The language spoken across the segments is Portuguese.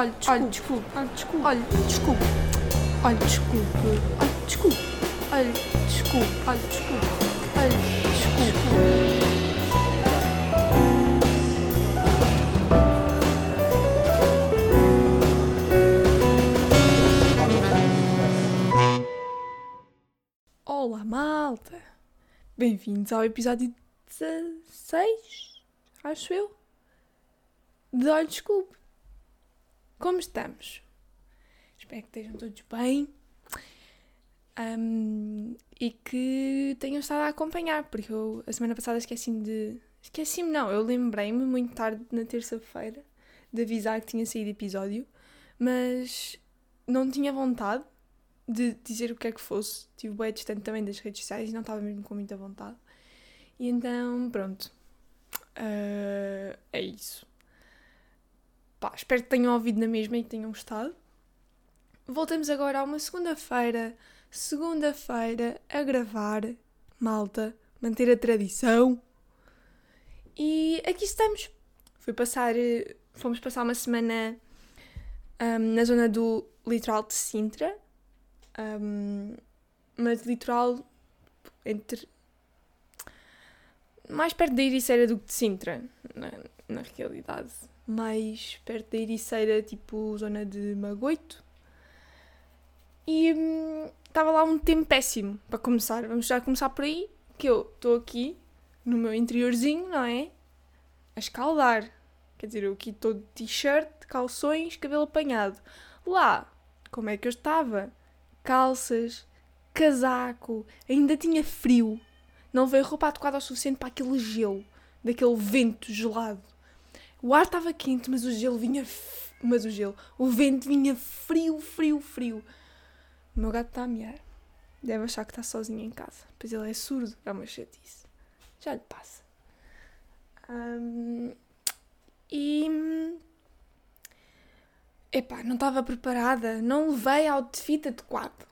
Olha, desculpe. Olha, desculpe. Olha, desculpe. Olha, desculpe. Olha, desculpe. Olha, desculpe. Olha, desculpe. Olha, desculpe. Olá, malta. Bem-vindos ao episódio 16, acho eu, de Olha, desculpe. Como estamos? Espero que estejam todos bem Ahm, e que tenham estado a acompanhar, porque eu a semana passada esqueci-me de. Esqueci-me, não, eu lembrei-me muito tarde na terça-feira de avisar que tinha saído episódio, mas não tinha vontade de dizer o que é que fosse. Estive bem distante também das redes sociais e não estava mesmo com muita vontade. E então, pronto. Ah, é isso. Pá, espero que tenham ouvido na mesma e que tenham gostado. Voltamos agora a uma segunda-feira, segunda-feira, a gravar, malta, manter a tradição. E aqui estamos. Fui passar, eh, fomos passar uma semana ahm, na zona do litoral de Sintra, ahm, mas litoral entre mais perto da Ericeira do que de Sintra, na, na realidade mais perto da Ericeira, tipo zona de Magoito. E hum, estava lá um tempo péssimo para começar. Vamos já começar por aí, que eu estou aqui no meu interiorzinho, não é? A escaldar. Quer dizer, eu aqui estou de t-shirt, calções, cabelo apanhado. Lá, como é que eu estava? Calças, casaco, ainda tinha frio. Não veio roupa adequada o suficiente para aquele gelo, daquele vento gelado. O ar estava quente, mas o gelo vinha. f- Mas o gelo. O vento vinha frio, frio, frio. O meu gato está a miar. Deve achar que está sozinho em casa. Pois ele é surdo. É uma chatice. Já lhe passa. Ahm, e. Epá, não estava preparada. Não levei outfit adequado.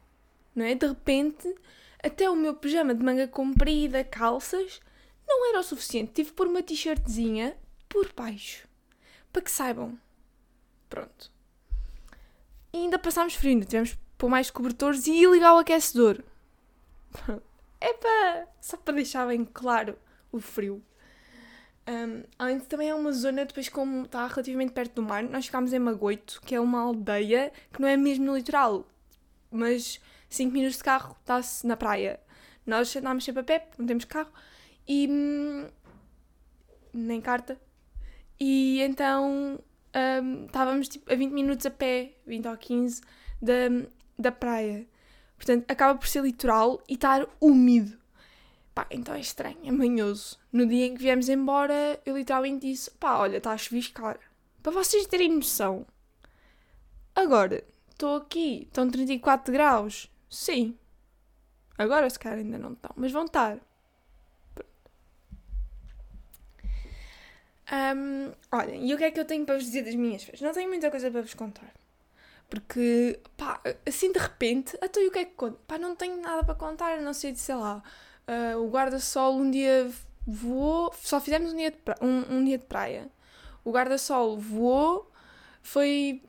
Não é? De repente, até o meu pijama de manga comprida, calças, não era o suficiente. Tive pôr uma t-shirtzinha por baixo. Para que saibam. Pronto. E ainda passámos frio, ainda tivemos que pôr mais cobertores e ligar o aquecedor. Epá, só para deixar bem claro o frio. Um, além de também é uma zona, depois como está relativamente perto do mar, nós ficámos em Magoito, que é uma aldeia que não é mesmo no litoral, mas 5 minutos de carro está-se na praia. Nós andámos sempre a pé, não temos carro, e hum, nem carta. E então hum, estávamos tipo, a 20 minutos a pé, 20 ou 15, da, da praia. Portanto, acaba por ser litoral e estar úmido. Pá, então é estranho, é manhoso. No dia em que viemos embora, eu literalmente disse: pá, olha, está a chuviscar. Para vocês terem noção. Agora, estou aqui, estão 34 graus. Sim. Agora, se calhar, ainda não estão, mas vão estar. Ahm, olhem, e o que é que eu tenho para vos dizer das minhas férias? Não tenho muita coisa para vos contar. Porque, pá, assim de repente, até o que é que conto? Pá, não tenho nada para contar, a não sei de, sei lá, ah, o guarda-sol um dia voou, só fizemos um dia, de pra- um, um dia de praia. O guarda-sol voou, foi,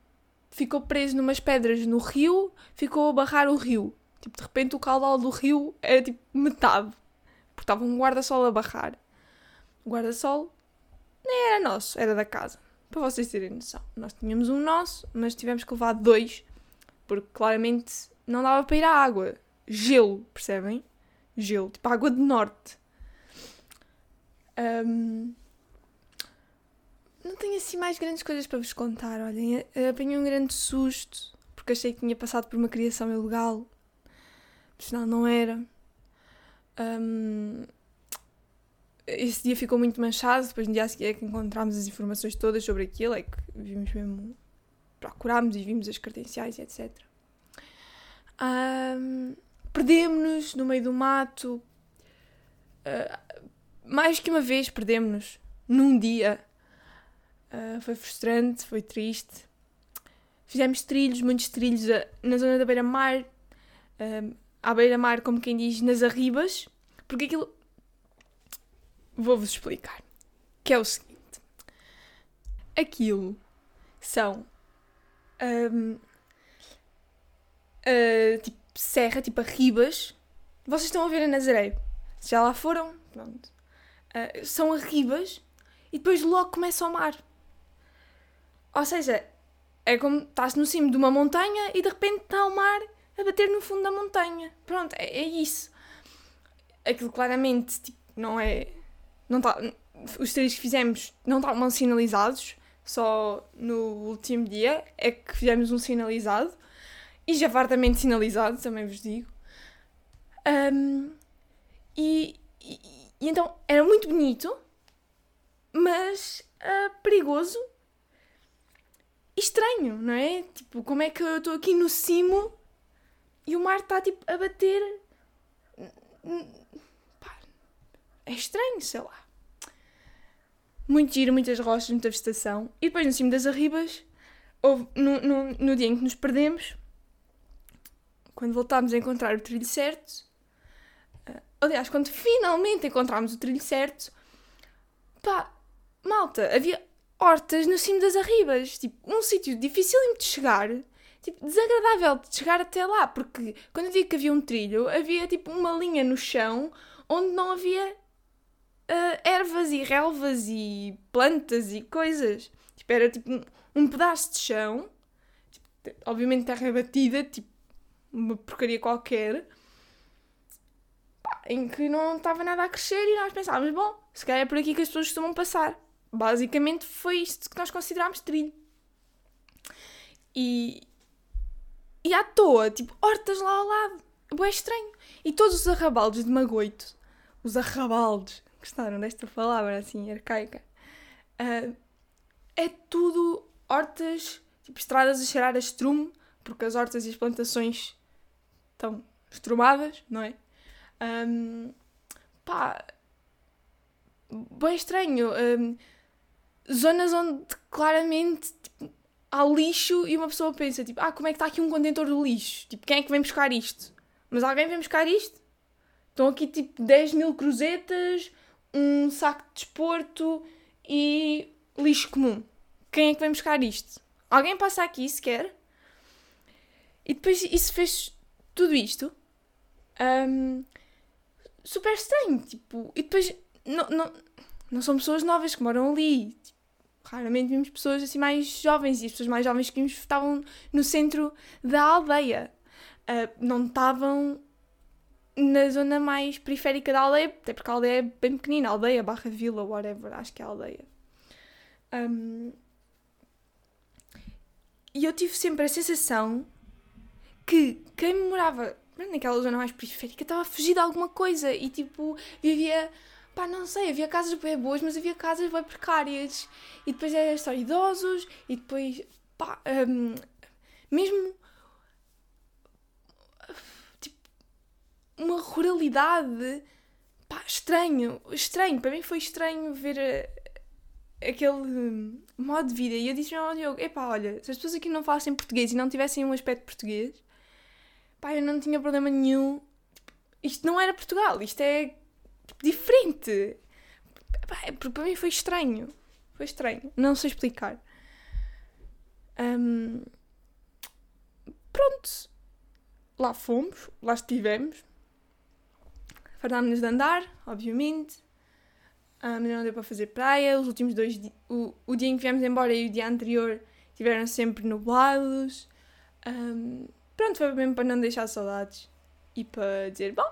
ficou preso numas pedras no rio, ficou a barrar o rio. Tipo, de repente o caudal do rio era tipo metade. Porque estava um guarda-sol a barrar. O guarda-sol nem era nosso, era da casa. Para vocês terem noção. Nós tínhamos um nosso, mas tivemos que levar dois, porque claramente não dava para ir à água. Gelo, percebem? Gelo, tipo água de norte. Ahm, Não tenho assim mais grandes coisas para vos contar. Olhem, apanhei um grande susto, porque achei que tinha passado por uma criação ilegal. Senão não era. Ahm, esse dia ficou muito manchado, depois no dia a seguir é que encontramos as informações todas sobre aquilo, é que vimos mesmo, procurámos e vimos as credenciais e etc. Ahm, Perdemos-nos no meio do mato, Ah, mais que uma vez perdemos-nos, num dia. Ah, foi frustrante, foi triste. Fizemos trilhos, muitos trilhos ah, na zona da beira-mar, à beira-mar, como quem diz, nas arribas, porque aquilo vou-vos explicar. Que é o seguinte: aquilo são um, uh, tipo serra, tipo a ribas. Vocês estão a ver a Nazaré. Já lá foram, pronto. Uh, são a ribas e depois logo começa o mar. Ou seja, é como estás no cimo de uma montanha e de repente está o mar a bater no fundo da montanha. Pronto, é, é isso. Aquilo claramente tipo, não é. Não tá, os trilhos que fizemos não estavam sinalizados, só no último dia é que fizemos um sinalizado e já fartamente sinalizado, também vos digo. Um, e, e, e, então era muito bonito, mas uh, perigoso e estranho, não é? Tipo, como é que eu estou aqui no cimo e o mar está tipo a bater. É estranho, sei lá. Muito giro, muitas rochas, muita vegetação. E depois no cimo das arribas, houve, no, no, no dia em que nos perdemos, quando voltámos a encontrar o trilho certo, uh, aliás, quando finalmente encontramos o trilho certo, pá, malta, havia hortas no cimo das arribas. Tipo, um sítio difícil de chegar tipo, desagradável de chegar até lá, porque quando eu digo que havia um trilho, havia tipo uma linha no chão onde não havia uh, ervas e relvas e plantas e coisas. Tipo, era tipo um, um pedaço de chão, tipo, obviamente terra batida, tipo uma porcaria qualquer, pá, em que não estava nada a crescer e nós pensávamos, bom, se calhar é por aqui que as pessoas costumam passar. Basicamente foi isto que nós considerámos trilho. E, e à toa, tipo, hortas lá ao lado. É estranho. E todos os arrabaldos de Magoito, os arrabaldos, gostaram desta palavra assim, arcaica? Uh, é tudo hortas, tipo, estradas a cheirar a estrume, porque as hortas e as plantações estão estrumadas, não é? Um, pá, bem estranho. Um, zonas onde claramente tipo, há lixo e uma pessoa pensa, tipo, ah, como é que está aqui um contentor de lixo? Tipo, quem é que vem buscar isto? Mas alguém vem buscar isto? Estão aqui, tipo, 10 mil cruzetas, um saco de desporto e lixo comum. Quem é que vem buscar isto? Alguém passa aqui sequer? E depois isso fez tudo isto. Um, super estranho, tipo, e depois não, não, não são pessoas novas que moram ali. Tipo, raramente vimos pessoas assim mais jovens e as pessoas mais jovens que vimos estavam no centro da aldeia. Uh, não estavam na zona mais periférica da aldeia, até porque a aldeia é bem pequenina, aldeia barra vila, whatever, acho que é aldeia. Um, e eu tive sempre a sensação que quem morava naquela zona mais periférica estava a fugir de alguma coisa e tipo vivia pá, não sei, havia casas bem boas, mas havia casas bem precárias. E depois era só idosos, e depois, pá, um, mesmo. Uma ruralidade. Pá, estranho, estranho. Para mim foi estranho ver uh, aquele um, modo de vida. E eu disse ao Diogo: epá, olha, se as pessoas aqui não falassem português e não tivessem um aspecto português, pá, eu não tinha problema nenhum. Isto não era Portugal, isto é diferente. Porque para mim foi estranho. Foi estranho. Não sei explicar. Um, pronto. Lá fomos, lá estivemos. Fartámos-nos de andar, obviamente. Um, não deu para fazer praia. Os últimos dois. O, o dia em que viemos embora e o dia anterior tiveram sempre nublados. Um, pronto, foi mesmo para não deixar saudades. E para dizer, bom,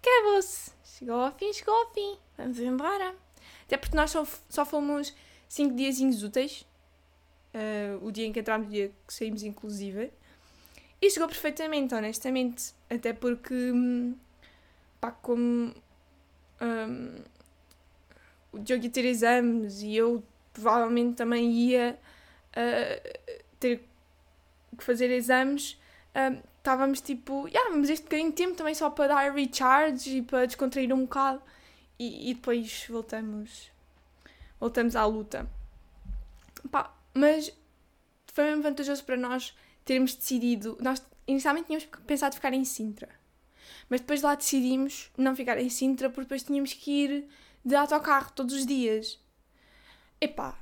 acabou-se. Chegou ao fim, chegou ao fim. Vamos embora. Até porque nós só, só fomos 5 dias úteis. Uh, o dia em que entramos, o dia que saímos, inclusive. E chegou perfeitamente, honestamente. Até porque, hum, pá, como um, o Diogo ia ter exames e eu provavelmente também ia uh, ter que fazer exames, um, estávamos tipo, yeah, vamos este bocadinho de tempo também só para dar recharge e para descontrair um bocado e, e depois voltamos voltamos à luta. Pá, mas foi mesmo vantajoso para nós termos decidido. Nós inicialmente tínhamos pensado ficar em Sintra, mas depois lá decidimos não ficar em Sintra porque depois tínhamos que ir de autocarro todos os dias. Epá,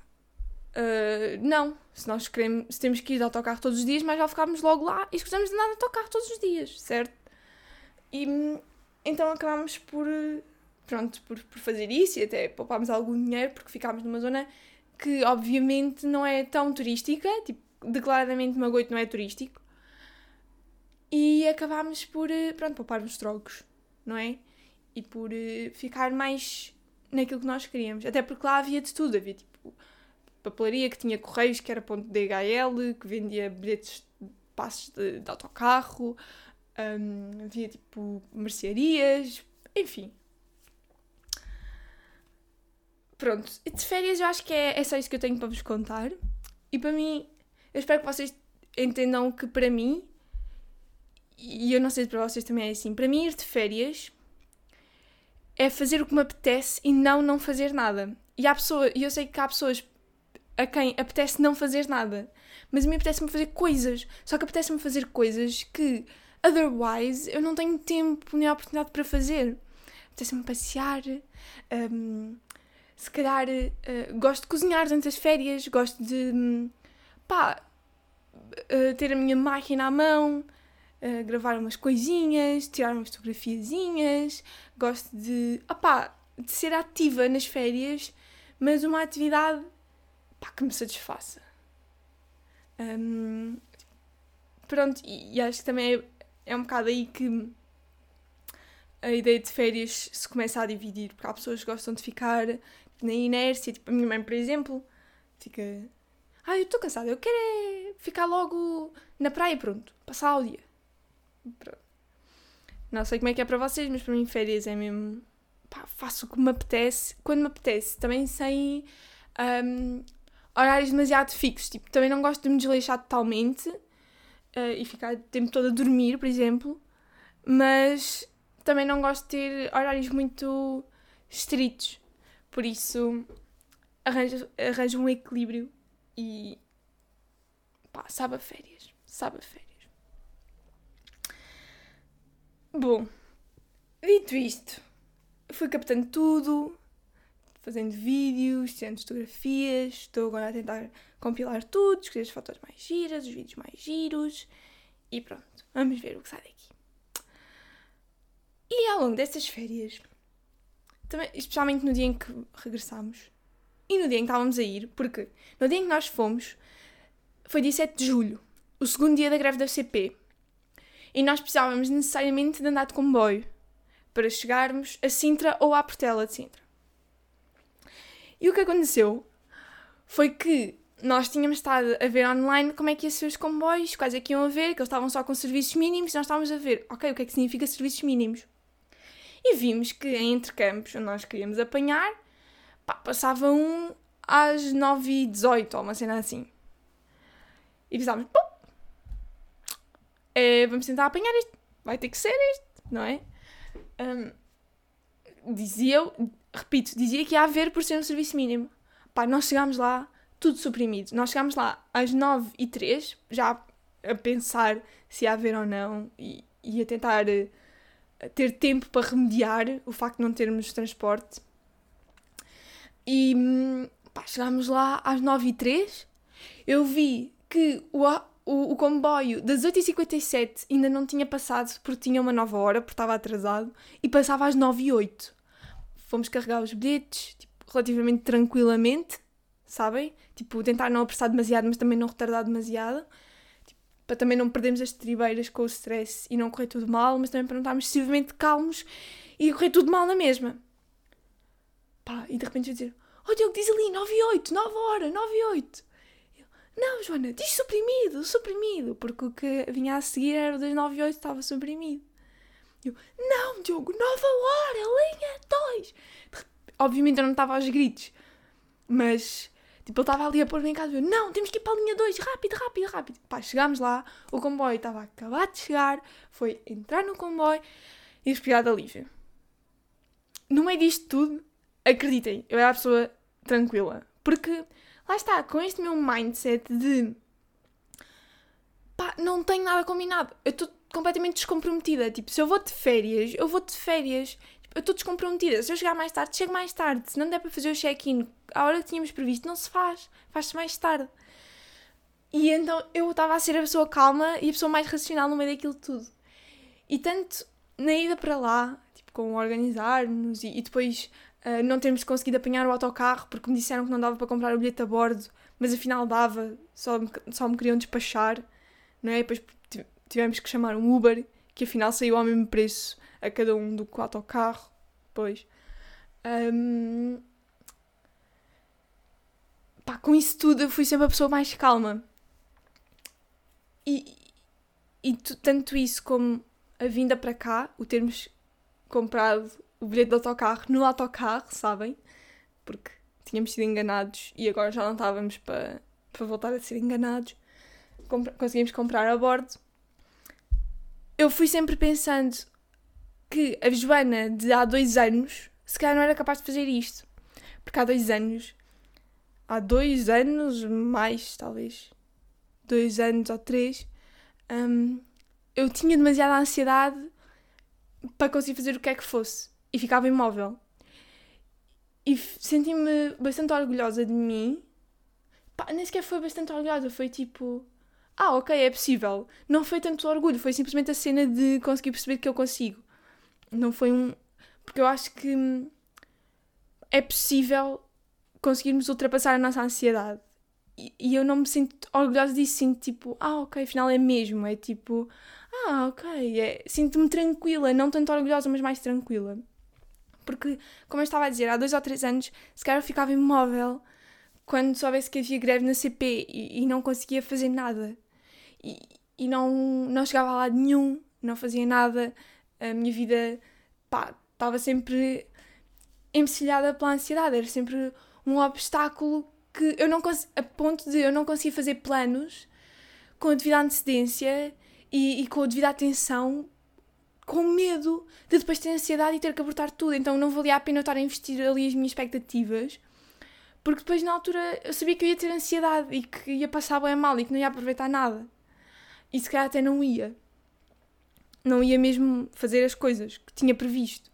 uh, não, Se nós queremos, se temos que ir de autocarro todos os dias, mas já ficámos logo lá e escusamos de andar de autocarro todos os dias, certo? E então acabámos por, pronto, por, por fazer isso e até poupámos algum dinheiro porque ficámos numa zona que obviamente não é tão turística, tipo, declaradamente Magoito não é turístico. E acabámos por, pronto, poupar uns trocos, não é? E por ficar mais naquilo que nós queríamos. Até porque lá havia de tudo, havia tipo papelaria que tinha correios que era ponto DHL, que vendia bilhetes de passos de, de autocarro, um, havia tipo mercearias, enfim. Pronto, de férias eu acho que é, é só isso que eu tenho para vos contar. E para mim, eu espero que vocês entendam que para mim, e eu não sei se para vocês também é assim, para mim ir de férias é fazer o que me apetece e não não fazer nada. E há pessoas, e eu sei que há pessoas a quem apetece não fazer nada, mas a mim apetece-me fazer coisas. Só que apetece-me fazer coisas que otherwise eu não tenho tempo nem oportunidade para fazer. Apetece-me passear, um, se calhar uh, gosto de cozinhar durante as férias, gosto de um, pá, uh, ter a minha máquina à mão, gravar umas coisinhas, tirar umas fotografiazinhas, gosto de, opá, de ser ativa nas férias, mas uma atividade pá, que me satisfaça. Um, pronto, e, e, acho que também é, é um bocado aí que a ideia de férias se começa a dividir, porque há pessoas que gostam de ficar na inércia, tipo a minha mãe, por exemplo, fica. Ah, eu estou cansada, eu quero é ficar logo na praia, pronto, passar o dia. Pronto. Não sei como é que é para vocês, mas para mim férias é mesmo. Pá, faço o que me apetece, quando me apetece, também sem um, horários demasiado fixos. Tipo, também não gosto de me desleixar totalmente uh, e ficar o tempo todo a dormir, por exemplo, mas também não gosto de ter horários muito estritos. Por isso, arranjo, arranjo um equilíbrio e. pá, sabe a férias. Sabe a férias. Bom, dito isto, fui captando tudo, fazendo vídeos, tirando fotografias, estou agora a tentar compilar tudo, escolher as fotos mais giras, os vídeos mais giros e pronto, vamos ver o que sai daqui. E ao longo destas férias, também, especialmente no dia em que regressámos e no dia em que estávamos a ir, porque no dia em que nós fomos foi dia 7 de julho, o segundo dia da greve da CP e nós precisávamos necessariamente de andar de comboio para chegarmos a Sintra ou à Portela de Sintra. E o que aconteceu foi que nós tínhamos estado a ver online como é que ia ser os comboios, quais é que iam haver, que eles estavam só com serviços mínimos, nós estávamos a ver, ok, o que é que significa serviços mínimos? E vimos que em Entrecampos, onde nós queríamos apanhar, pá, passava um às 9h18 ou uma cena assim. E pensávamos, pô, é, vamos tentar apanhar isto, vai ter que ser isto, não é? Um, dizia, repito, dizia que ia haver por ser um serviço mínimo. Pá, nós chegámos lá, tudo suprimido. Nós chegámos lá às 9 e 3 já a pensar se ia haver ou não e, e a tentar uh, ter tempo para remediar o facto de não termos transporte. E hum, pá, chegámos lá às 9 e 3 eu vi que o, o, o comboio das 8h57 ainda não tinha passado porque tinha uma nova hora, porque estava atrasado, e passava às 9h08. Fomos carregar os bilhetes, tipo, relativamente tranquilamente, sabem? Tipo, tentar não apressar demasiado, mas também não retardar demasiado. Tipo, para também não perdermos as tribeiras com o stress e não correr tudo mal, mas também para não estarmos excessivamente calmos e correr tudo mal na mesma. Pá, e de repente eu dizer, oh Diogo, diz ali 9 e 8, 9 horas, 9 e 8. Não, Joana, diz suprimido, suprimido, porque o que vinha a seguir era o das 9 e 8, estava suprimido. Eu, não, Diogo, nova hora, linha 2. Obviamente eu não estava aos gritos, mas tipo, ele estava ali a pôr-me em casa eu, não, temos que ir para a linha 2, rápido, rápido, rápido. Pá, chegámos lá, o comboio estava a acabar de chegar, foi entrar no comboio e respirar alívio. No meio disto tudo, acreditem, eu era a pessoa tranquila, porque lá está, com este meu mindset de pá, não tenho nada combinado, eu estou completamente descomprometida. Tipo, se eu vou de férias, eu vou de férias. Tipo, eu estou descomprometida. Se eu chegar mais tarde, chego mais tarde. Se não der para fazer o check-in à hora que tínhamos previsto, não se faz. Faz-se mais tarde. E então eu estava a ser a pessoa calma e a pessoa mais racional no meio daquilo tudo. E tanto na ida para lá, tipo, com organizar-nos e, e, depois uh, não termos conseguido apanhar o autocarro porque me disseram que não dava para comprar o bilhete a bordo, mas afinal dava, só me, só me queriam despachar, não é? Depois tivemos que chamar um Uber, que afinal saiu ao mesmo preço a cada um do que o autocarro. Depois. Um, pá, com isso tudo eu fui sempre a pessoa mais calma. E, e tanto isso como a vinda para cá, o termos comprado o bilhete de autocarro no autocarro, sabem? Porque tínhamos sido enganados e agora já não estávamos para, para voltar a ser enganados. Compre conseguimos comprar a bordo. Eu fui sempre pensando que a Joana de há dois anos se calhar não era capaz de fazer isto. Porque há dois anos, há dois anos, mais talvez, dois anos ou três, um, eu tinha demasiada ansiedade para conseguir fazer o que é que fosse e ficava imóvel. E senti-me bastante orgulhosa de mim. Pá, nem sequer foi bastante orgulhosa, foi tipo. Ah, ok, é possível. Não foi tanto orgulho, foi simplesmente a cena de conseguir perceber que eu consigo. Não foi um. Porque eu acho que é possível conseguirmos ultrapassar a nossa ansiedade. E, e eu não me sinto orgulhosa disso, sinto tipo, ah, ok, afinal é mesmo. É tipo, ah, ok, é... sinto-me tranquila, não tanto orgulhosa, mas mais tranquila. Porque, como eu estava a dizer, há dois ou três anos, se calhar eu ficava imóvel quando soubesse que havia greve na CP e, e não conseguia fazer nada. E, e não, não chegava a lado nenhum, não fazia nada, a minha vida, pá, estava sempre empecilhada pela ansiedade, era sempre um obstáculo que eu não a ponto de eu não conseguir fazer planos com a devida antecedência e, e com a devida atenção, com medo de depois ter ansiedade e ter que abortar tudo. Então não valia a pena eu estar a investir ali as minhas expectativas, porque depois na altura eu sabia que eu ia ter ansiedade e que ia passar bem mal e que não ia aproveitar nada. E se calhar até não ia. Não ia mesmo fazer as coisas que tinha previsto.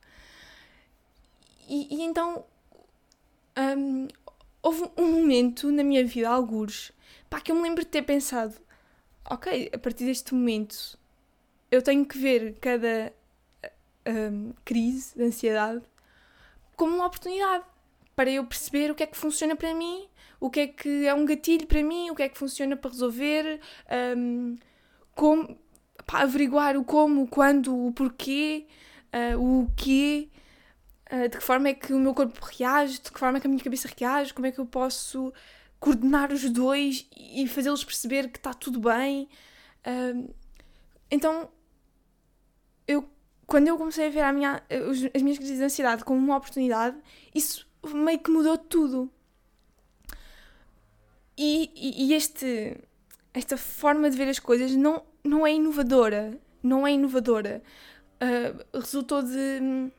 E, e então um, houve um momento na minha vida, alguns, pá, que eu me lembro de ter pensado: ok, a partir deste momento eu tenho que ver cada um, crise de ansiedade como uma oportunidade para eu perceber o que é que funciona para mim, o que é que é um gatilho para mim, o que é que funciona para resolver, um, como, pá, averiguar o como, o quando, o porquê, uh, o que ah, de que forma é que o meu corpo reage, de que forma é que a minha cabeça reage, como é que eu posso coordenar os dois e fazê-los perceber que está tudo bem. Uh, então, eu, quando eu comecei a ver a minha, as minhas crises de ansiedade como uma oportunidade, isso meio que mudou tudo. E, e, e este, esta forma de ver as coisas não, não é inovadora. Não é inovadora. Uh, resultou de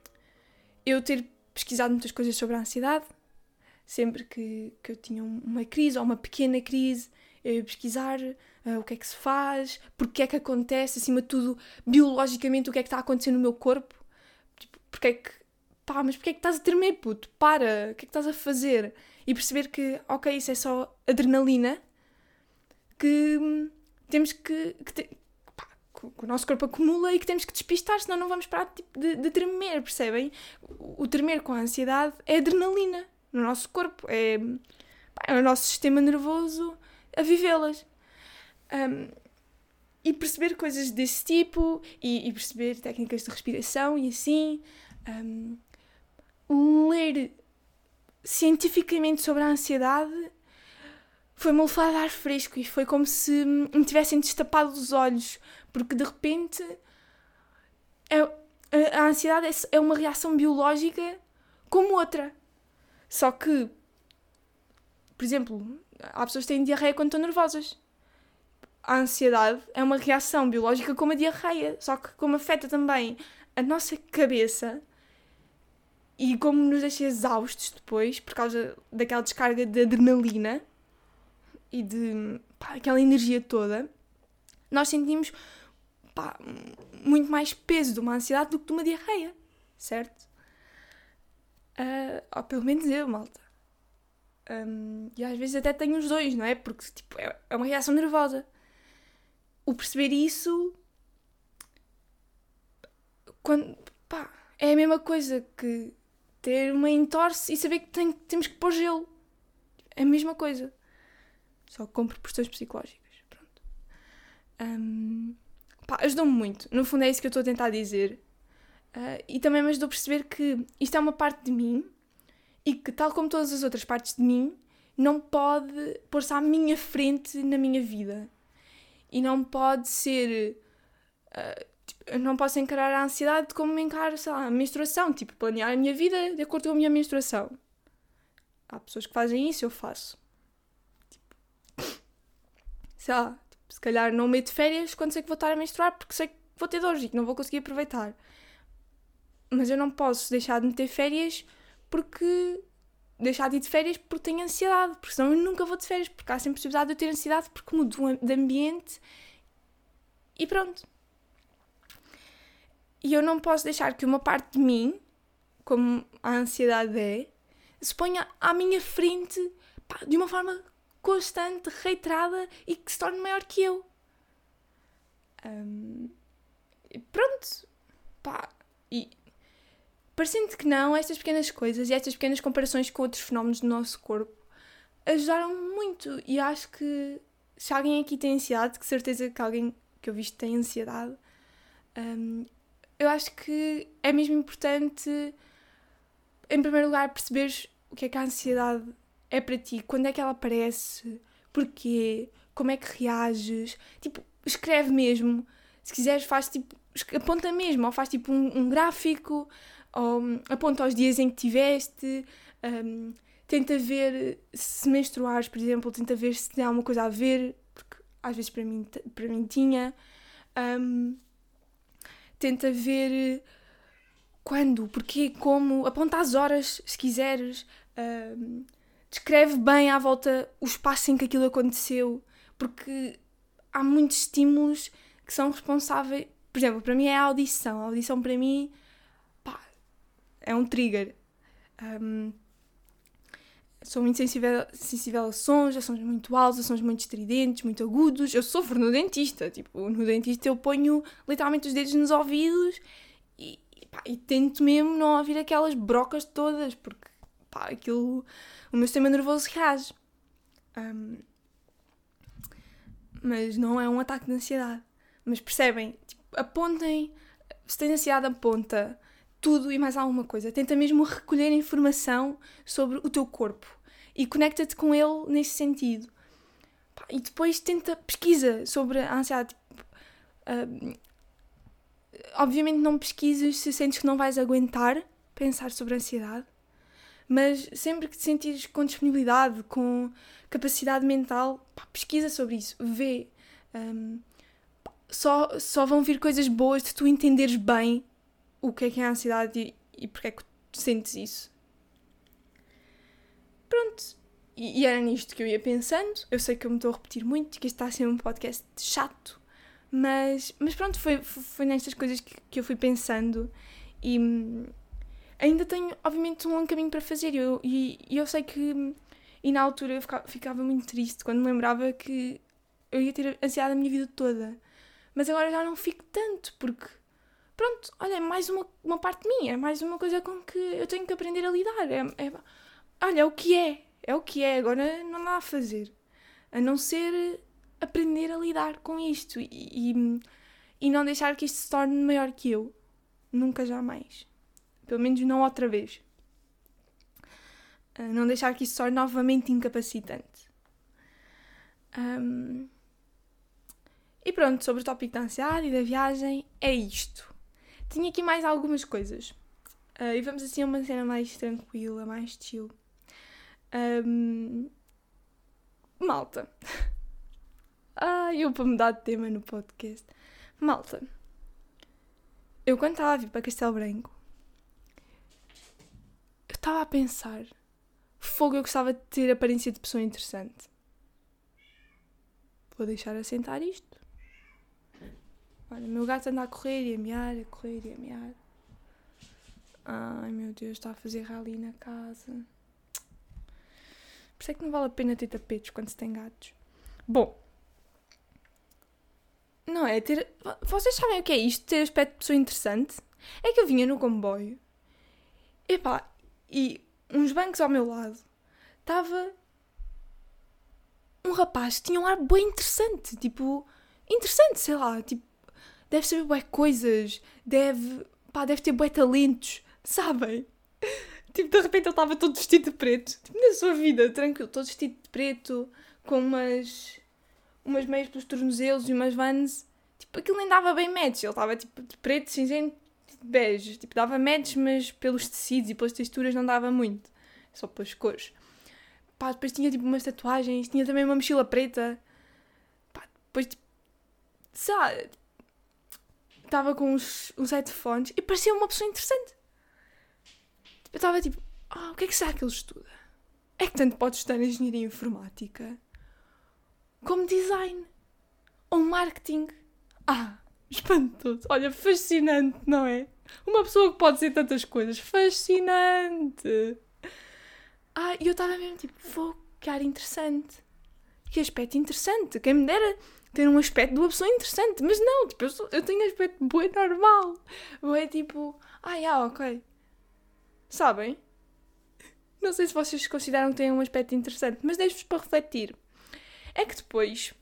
eu ter pesquisado muitas coisas sobre a ansiedade, sempre que, que eu tinha uma crise ou uma pequena crise, eu ia pesquisar uh, o que é que se faz, porque é que acontece, acima de tudo, biologicamente, o que é que está a acontecer no meu corpo. Tipo, porque é que. Pá, mas porque é que estás a tremer, puto? Para! O que é que estás a fazer? E perceber que, ok, isso é só adrenalina, que temos que, que, te, que o nosso corpo acumula e que temos que despistar, senão não vamos parar tipo, de, de tremer, percebem? O, tremer com a ansiedade é adrenalina no nosso corpo, é, é o nosso sistema nervoso a vivê-las. Um, e perceber coisas desse tipo e, e, perceber técnicas de respiração e assim. Um, ler cientificamente sobre a ansiedade foi-me um de ar fresco e foi como se me tivessem destapado os olhos porque de repente é, a ansiedade é, é uma reação biológica como outra. Só que, por exemplo, há pessoas que têm diarreia quando estão nervosas. A ansiedade é uma reação biológica como a diarreia, só que como afeta também a nossa cabeça e como nos deixa exaustos depois por causa daquela descarga de adrenalina e de pá, aquela energia toda, nós sentimos pá, muito mais peso de uma ansiedade do que de uma diarreia, certo? Uh, ou pelo menos eu, malta. Um, e às vezes até tenho os dois, não é? Porque tipo, é, é uma reação nervosa. O perceber isso. Quando, pá, é a mesma coisa que ter uma entorse e saber que tem, temos que pôr gelo. É a mesma coisa. Só com proporções psicológicas. Pronto. Um, ajudou-me muito. No fundo é isso que eu estou a tentar dizer. Uh, e também me ajudou a perceber que isto é uma parte de mim e que, tal como todas as outras partes de mim, não pode pôr-se à minha frente na minha vida. E não pode ser. Uh, tipo, não posso encarar a ansiedade como me encaro, sei lá, a menstruação. Tipo, planear a minha vida de acordo com a minha menstruação. Há pessoas que fazem isso, eu faço. Tipo, sei lá, tipo, se calhar não meto férias quando sei que vou estar a menstruar porque sei que vou ter dores e que não vou conseguir aproveitar. Mas eu não posso deixar de meter férias porque. Deixar de ir de férias porque tenho ansiedade, porque senão eu nunca vou de férias, porque há sempre possibilidade de eu ter ansiedade porque mudo de ambiente e pronto. E eu não posso deixar que uma parte de mim, como a ansiedade é, se ponha à minha frente pá, de uma forma constante, reiterada e que se torne maior que eu. Um, pronto. Pá, e parecendo que não, estas pequenas coisas e estas pequenas comparações com outros fenómenos do nosso corpo ajudaram muito. E acho que se alguém aqui tem ansiedade, que certeza que alguém que eu visto tem ansiedade, um, eu acho que é mesmo importante, em primeiro lugar, perceberes o que é que a ansiedade é para ti, quando é que ela aparece, porquê, como é que reages. Tipo, escreve mesmo. Se quiseres, faz tipo, aponta mesmo, ou faz tipo um, um gráfico, ou um, aponta os dias em que tiveste. Um, tenta ver se menstruares, por exemplo, tenta ver se tem alguma coisa a ver, porque às vezes para mim, para mim tinha. Um, tenta ver quando, porquê, como, aponta as horas se quiseres, uh, descreve bem à volta o espaço em que aquilo aconteceu, porque há muitos estímulos que são responsáveis. Por exemplo, para mim é a audição. A audição para mim é um trigger. Um, sou muito sensível, sensível a sons, a sons muito altos, a sons muito estridentes, muito agudos. Eu sofro no dentista. Tipo, no dentista eu ponho literalmente os dedos nos ouvidos e, pá, e tento mesmo não ouvir aquelas brocas todas, porque pá, aquilo, o meu sistema nervoso reage. Um, mas não é um ataque de ansiedade. Mas percebem? Tipo, apontem, se tem ansiedade, aponta tudo e mais alguma coisa. Tenta mesmo recolher informação sobre o teu corpo e conecta-te com ele nesse sentido. E depois tenta pesquisa sobre a ansiedade. Uh, obviamente não pesquisas se sentes que não vais aguentar pensar sobre a ansiedade, mas sempre que te sentires com disponibilidade, com capacidade mental, pá, pesquisa sobre isso, vê. Um, só, só vão vir coisas boas de tu entenderes bem o que é que é a ansiedade e, e porque é que sentes isso. Pronto. E, e, era nisto que eu ia pensando. Eu sei que eu me estou a repetir muito, que este está a ser um podcast chato, mas, mas pronto, foi, foi nestas coisas que, que eu fui pensando e hum, ainda tenho, obviamente, um longo caminho para fazer. Eu, e, e eu sei que. E na altura eu ficava, ficava muito triste quando me lembrava que eu ia ter ansiedade a minha vida toda. Mas agora já não fico tanto, porque pronto, olha, é mais uma, uma parte minha, é mais uma coisa com que eu tenho que aprender a lidar. É, é, olha, é o que é, é o que é, agora não dá a fazer. A não ser aprender a lidar com isto e, e, e não deixar que isto se torne maior que eu. Nunca jamais. Pelo menos não outra vez. Uh, não deixar que isso se torne novamente incapacitante. Um, e pronto, sobre o tópico da ansiedade e da viagem, é isto. Tinha aqui mais algumas coisas. Uh, e vamos assim a uma cena mais tranquila, mais chill. Um, malta. ah, eu para mudar de tema no podcast. Malta. Eu quando estava a vir para Castelo Branco, eu estava a pensar, fogo, eu gostava de ter aparência de pessoa interessante. Vou deixar assentar isto. Olha, meu gato anda a correr e a mear, a correr e a mear. Ai meu Deus, está a fazer rally na casa. Por isso é que não vale a pena ter tapetes quando se tem gatos. Bom, não é? Ter... Vocês sabem o que é isto? Ter aspecto de pessoa interessante? É que eu vinha no comboio epá, e uns bancos ao meu lado estava um rapaz que tinha um ar bem interessante. Tipo, interessante, sei lá. Tipo, deve saber bué coisas, deve, pá, deve ter bué talentos, sabem? Tipo, de repente ele estava todo vestido de preto. Tipo, na sua vida, tranquilo, todo vestido de preto, com umas umas meias pelos tornozelos e umas vans. Tipo, aquilo nem dava bem match. Ele estava tipo de preto, cinzento, bege. Tipo, dava match, mas pelos tecidos e pelas texturas não dava muito. Só pelas cores. Pá, depois tinha tipo umas tatuagens, tinha também uma mochila preta. Pá, depois tipo. Lá. Estava com uns, uns headphones e parecia uma pessoa interessante. Eu estava tipo, ah, o que é que será que ele estuda? É que tanto pode estudar engenharia informática como design ou marketing. Ah, espantoso. Olha, fascinante, não é? Uma pessoa que pode ser tantas coisas. Fascinante. Ah, e eu estava mesmo tipo, vou, que ar interessante. Que aspecto interessante. Quem me dera ter um aspecto de uma pessoa interessante. Mas não, tipo, eu, sou, eu tenho aspecto bem normal. Ou é tipo, ah, yeah, ok. Sabem? Não sei se vocês consideram que têm um aspecto interessante, mas deixo-vos para refletir. É que depois,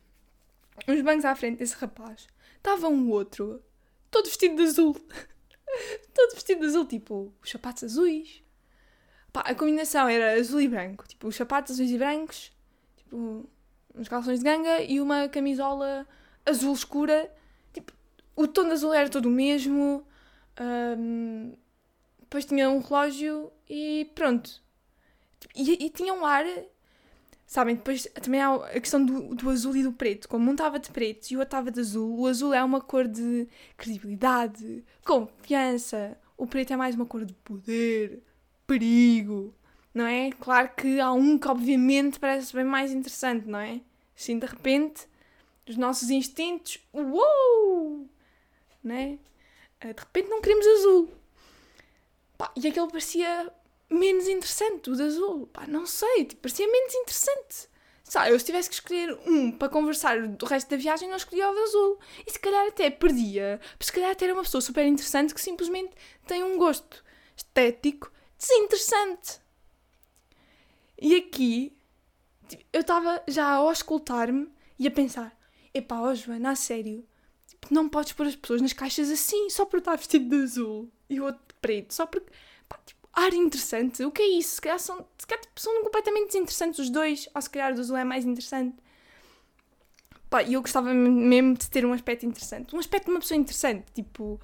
uns bancos à frente desse rapaz, estava um outro, todo vestido de azul. todo vestido de azul, tipo, os sapatos azuis. Pá, a combinação era azul e branco. Tipo, os sapatos azuis e brancos, tipo, uns calções de ganga e uma camisola azul escura. Tipo, o tom de azul era todo o mesmo. Um, depois tinha um relógio e pronto. E, e tinha um ar Sabem, depois também há a questão do, do azul e do preto. Como um estava de preto e o outro estava de azul, o azul é uma cor de credibilidade, confiança. O preto é mais uma cor de poder, perigo, não é? Claro que há um que obviamente parece bem mais interessante, não é? Assim, de repente, os nossos instintos, uou! Não é? De repente não queremos azul. Pá, e aquele parecia menos interessante, o de azul. Pá, não sei, tipo, parecia menos interessante. Sabe, eu se tivesse que escolher um para conversar do resto da viagem, não escolhia o de azul. E se calhar até perdia, porque se calhar até era uma pessoa super interessante que simplesmente tem um gosto estético desinteressante. E aqui, tipo, eu estava já a escutar-me e a pensar: epá, ó Joana, a sério, tipo, não podes pôr as pessoas nas caixas assim só por estar vestido de azul e o outro de preto, só porque, pá, tipo, ar interessante. O que é isso? Se calhar são, se calhar, tipo, são completamente desinteressantes os dois, ou se calhar o azul é mais interessante. Pá, e eu gostava mesmo de ter um aspecto interessante. Um aspecto de uma pessoa interessante, tipo.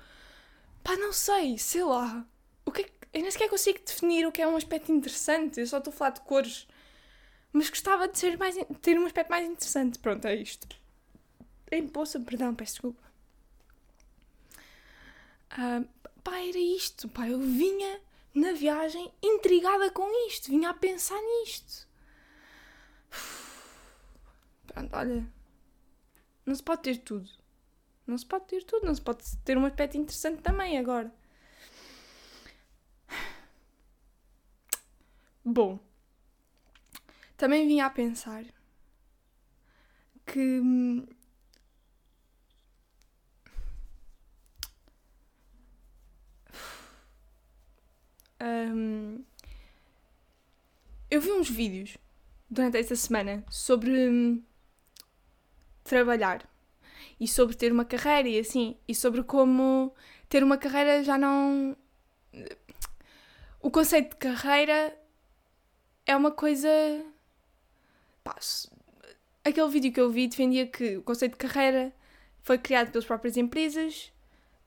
Pá, não sei, sei lá. O que é que, eu nem sequer consigo definir o que é um aspecto interessante, eu só estou a falar de cores. Mas gostava de ser mais, ter um aspecto mais interessante. Pronto, é isto. Em poça, perdão, peço desculpa. Uh, pá, era isto, pá, eu vinha na viagem intrigada com isto, vinha a pensar nisto. Pronto, olha. Não se pode ter tudo. Não se pode ter tudo, não se pode ter um aspecto interessante também agora. Bom, também vinha a pensar que hum, Um, eu vi uns vídeos durante esta semana sobre um, trabalhar e sobre ter uma carreira e assim, e sobre como ter uma carreira já não. O conceito de carreira é uma coisa. Pá, aquele vídeo que eu vi defendia que o conceito de carreira foi criado pelas próprias empresas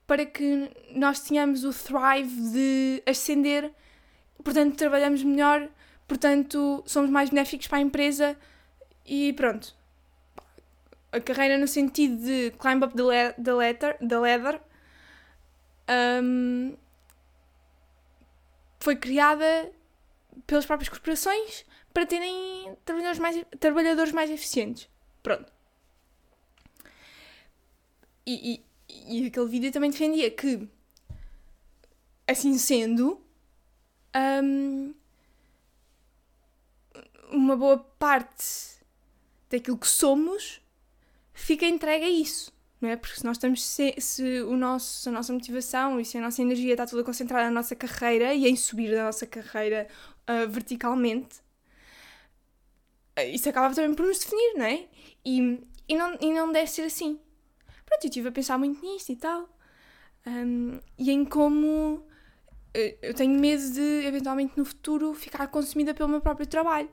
para que nós tenhamos o thrive de ascender, portanto trabalhamos melhor, portanto somos mais benéficos para a empresa e pronto. A carreira no sentido de climb up the, le the, letter, the ladder um, foi criada pelas próprias corporações para terem trabalhadores mais, trabalhadores mais eficientes. Pronto. E, e, e aquele vídeo também defendia que, assim sendo, um, uma boa parte daquilo que somos fica entregue a isso, não é? Porque se nós estamos, se, se o nosso, a nossa motivação e se a nossa energia está toda concentrada na nossa carreira e em subir da nossa carreira uh, verticalmente, uh, isso acaba também por nos definir, não é? E, e, não, e não deve ser assim. Pronto, eu estive a pensar muito nisto e tal. Um, e em como uh, eu tenho medo de, eventualmente, no futuro, ficar consumida pelo meu próprio trabalho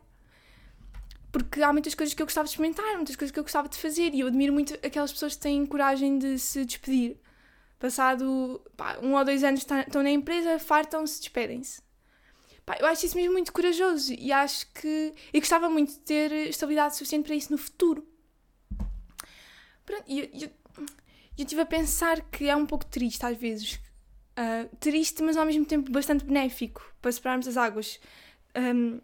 porque há muitas coisas que eu gostava de experimentar, muitas coisas que eu gostava de fazer e eu admiro muito aquelas pessoas que têm coragem de se despedir. Passado pá, um ou dois anos estão na empresa, fartam-se, despedem-se. Eu acho isso mesmo muito corajoso e acho que. E gostava muito de ter estabilidade suficiente para isso no futuro. E eu, eu, eu estive a pensar que é um pouco triste às vezes. Uh, triste, mas ao mesmo tempo bastante benéfico para separarmos as águas. Um,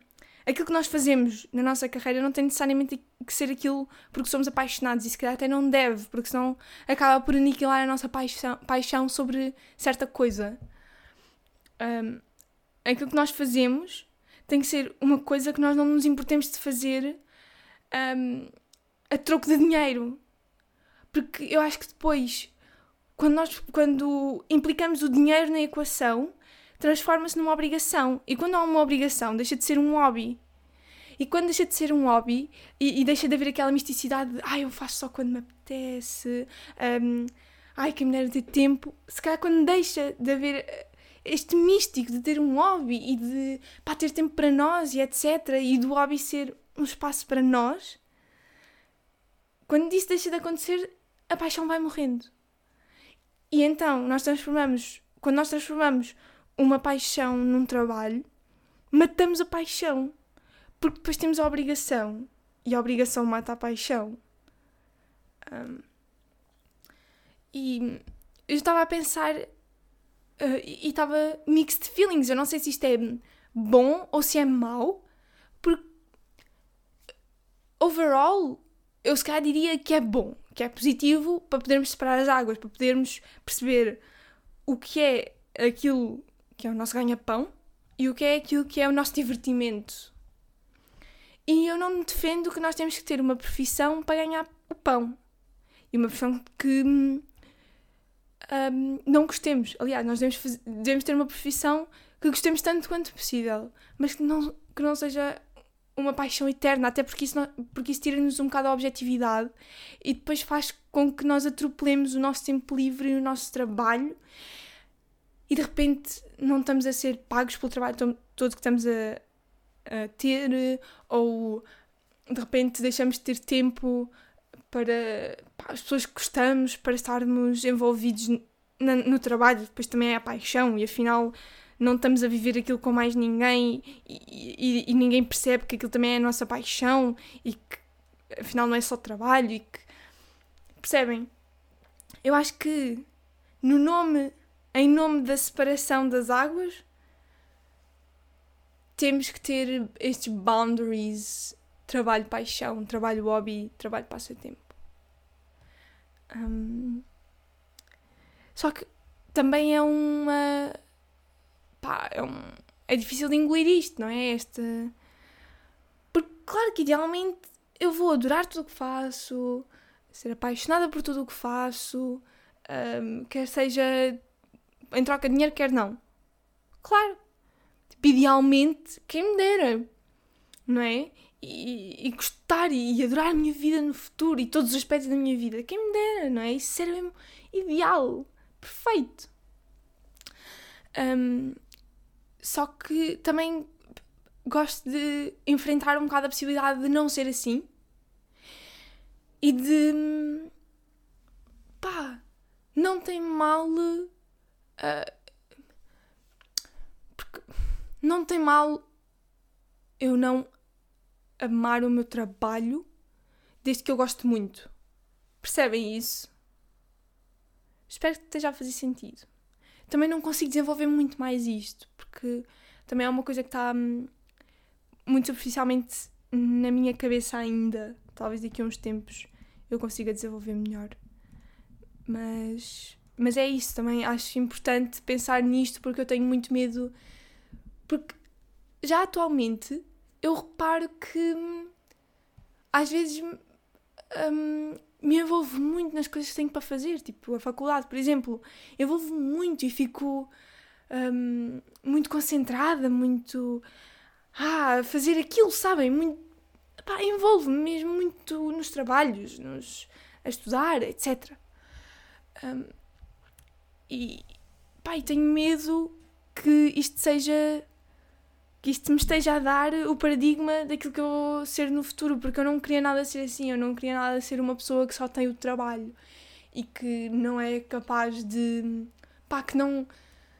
aquilo que nós fazemos na nossa carreira não tem necessariamente que ser aquilo porque somos apaixonados e se calhar até não deve, porque senão acaba por aniquilar a nossa paixão, paixão sobre certa coisa. Um, aquilo que nós fazemos tem que ser uma coisa que nós não nos importemos de fazer um, a troco de dinheiro. Porque eu acho que depois, quando, nós, quando implicamos o dinheiro na equação, transforma-se numa obrigação. E quando há uma obrigação, deixa de ser um hobby. E quando deixa de ser um hobby e, e deixa de haver aquela misticidade de ai, ah, eu faço só quando me apetece, um, ai, que mulher ter tempo, se calhar quando deixa de haver este místico de ter um hobby e de pá, ter tempo para nós e etc. e do hobby ser um espaço para nós, quando isso deixa de acontecer, a paixão vai morrendo. E então nós transformamos, quando nós transformamos uma paixão num trabalho, matamos a paixão. Porque depois temos a obrigação. E a obrigação mata a paixão. Um, e eu estava a pensar. Uh, e estava mixed feelings. Eu não sei se isto é bom ou se é mau. Porque. Overall, eu se calhar diria que é bom. Que é positivo para podermos separar as águas. Para podermos perceber o que é aquilo que é o nosso ganha-pão, e o que é aquilo que é o nosso divertimento. E eu não defendo que nós temos que ter uma profissão para ganhar o pão. E uma profissão que um, não gostemos. Aliás, nós devemos, fazer, devemos ter uma profissão que gostemos tanto quanto possível, mas que não, que não seja uma paixão eterna, até porque isso, porque isso tira-nos um bocado a objetividade e depois faz com que nós atropelemos o nosso tempo livre e o nosso trabalho e de repente não estamos a ser pagos pelo trabalho todo que estamos a, a ter, ou de repente deixamos de ter tempo para as pessoas que gostamos, para estarmos envolvidos no, no trabalho, depois também é a paixão, e afinal não estamos a viver aquilo com mais ninguém e, e, e, ninguém percebe que aquilo também é a nossa paixão e que afinal não é só trabalho e que percebem? Eu acho que no nome em nome da separação das águas, temos que ter estes boundaries trabalho-paixão, trabalho-hobby, trabalho-passatempo. Um, só que também é uma. Pá, é, um, é difícil de engolir isto, não é? Esta. Porque, claro que idealmente eu vou adorar tudo o que faço, ser apaixonada por tudo o que faço, um, quer seja em troca de dinheiro, quer não. Claro. Tipo, idealmente, quem me dera. Não é? E, e, gostar e adorar a minha vida no futuro e todos os aspectos da minha vida. Quem me dera, não é? Isso era mesmo ideal. Perfeito. Um, só que também gosto de enfrentar um bocado a possibilidade de não ser assim e de pá, não tem mal Uh, não tem mal eu não amar o meu trabalho desde que eu gosto muito. Percebem isso? Espero que esteja a fazer sentido. Também não consigo desenvolver muito mais isto, porque também é uma coisa que está hum, muito superficialmente na minha cabeça ainda. Talvez daqui a uns tempos eu consiga desenvolver melhor. Mas mas é isso também, acho importante pensar nisto porque eu tenho muito medo. Porque já atualmente eu reparo que hum, às vezes hum, me envolvo muito nas coisas que tenho para fazer, tipo a faculdade, por exemplo, envolvo muito e fico hum, muito concentrada, muito ah, a fazer aquilo, sabem? Muito, pá, envolvo-me mesmo muito nos trabalhos, nos, a estudar, etc. Um, e, pá, e tenho medo que isto seja que isto me esteja a dar o paradigma daquilo que eu vou ser no futuro, porque eu não queria nada ser assim, eu não queria nada ser uma pessoa que só tem o trabalho e que não é capaz de. pá, que não,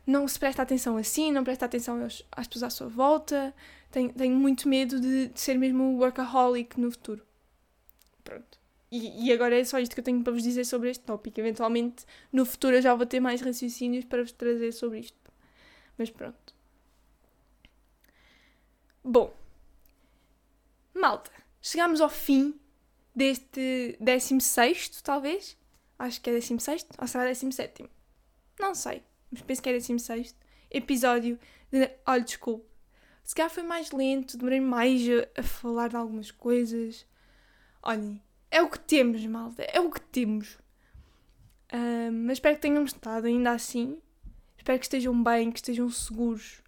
não se presta atenção assim, não presta atenção aos, às pessoas à sua volta. Tenho, tenho muito medo de, de ser mesmo workaholic no futuro. Pronto. E, e, agora é só isto que eu tenho para vos dizer sobre este tópico. Eventualmente, no futuro, eu já vou ter mais raciocínios para vos trazer sobre isto. Mas pronto. Bom, malta, chegamos ao fim deste 16, talvez. Acho que é 16, ou será 17? Não sei, mas penso que é 16 episódio de Olha, desculpe. Se calhar foi mais lento, demorei mais a, a falar de algumas coisas. Olhem, é o que temos, malta, é o que temos. Mas espero que tenham gostado ainda assim. Espero que estejam bem, que estejam seguros.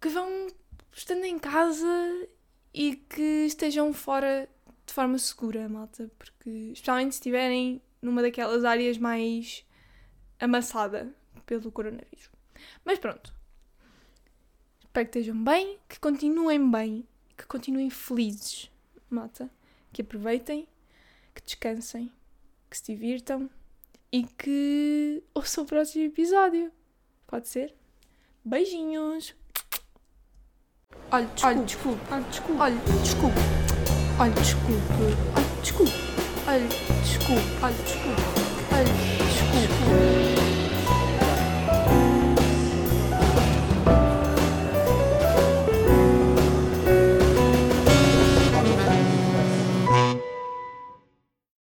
Que vão estando em casa e que estejam fora de forma segura, malta, porque especialmente se estiverem numa daquelas áreas mais amassada pelo coronavírus. Mas pronto. Espero que estejam bem, que continuem bem, que continuem felizes, malta, que aproveitem, que descansem, que se divirtam e que ouçam o próximo episódio. Pode ser? Beijinhos! Olha, desculpe. Olha, desculpe. Olha, desculpe. Olha, desculpe. Olha, desculpe. Olha, desculpe. Olha, desculpe. Olha, desculpe.